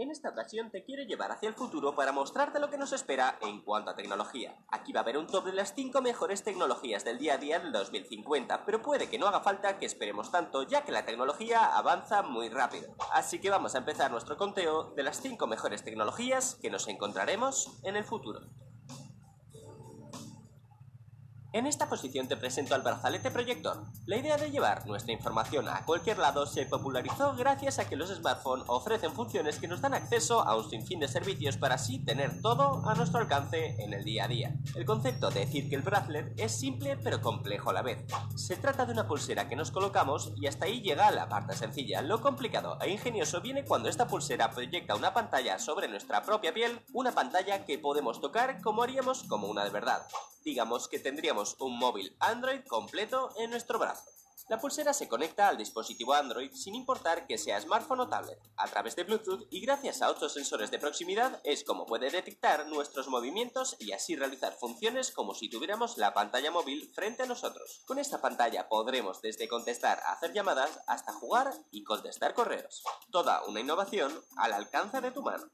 En esta ocasión te quiero llevar hacia el futuro para mostrarte lo que nos espera en cuanto a tecnología. Aquí va a haber un top de las 5 mejores tecnologías del día a día del 2050, pero puede que no haga falta que esperemos tanto, ya que la tecnología avanza muy rápido. Así que vamos a empezar nuestro conteo de las 5 mejores tecnologías que nos encontraremos en el futuro. En esta posición te presento al brazalete proyector. La idea de llevar nuestra información a cualquier lado se popularizó gracias a que los smartphones ofrecen funciones que nos dan acceso a un sinfín de servicios para así tener todo a nuestro alcance en el día a día. El concepto de decir que el bracelet es simple pero complejo a la vez. Se trata de una pulsera que nos colocamos y hasta ahí llega la parte sencilla. Lo complicado e ingenioso viene cuando esta pulsera proyecta una pantalla sobre nuestra propia piel, una pantalla que podemos tocar como haríamos como una de verdad digamos que tendríamos un móvil Android completo en nuestro brazo. La pulsera se conecta al dispositivo Android sin importar que sea smartphone o tablet, a través de Bluetooth y gracias a otros sensores de proximidad es como puede detectar nuestros movimientos y así realizar funciones como si tuviéramos la pantalla móvil frente a nosotros. Con esta pantalla podremos desde contestar a hacer llamadas hasta jugar y contestar correos. Toda una innovación al alcance de tu mano.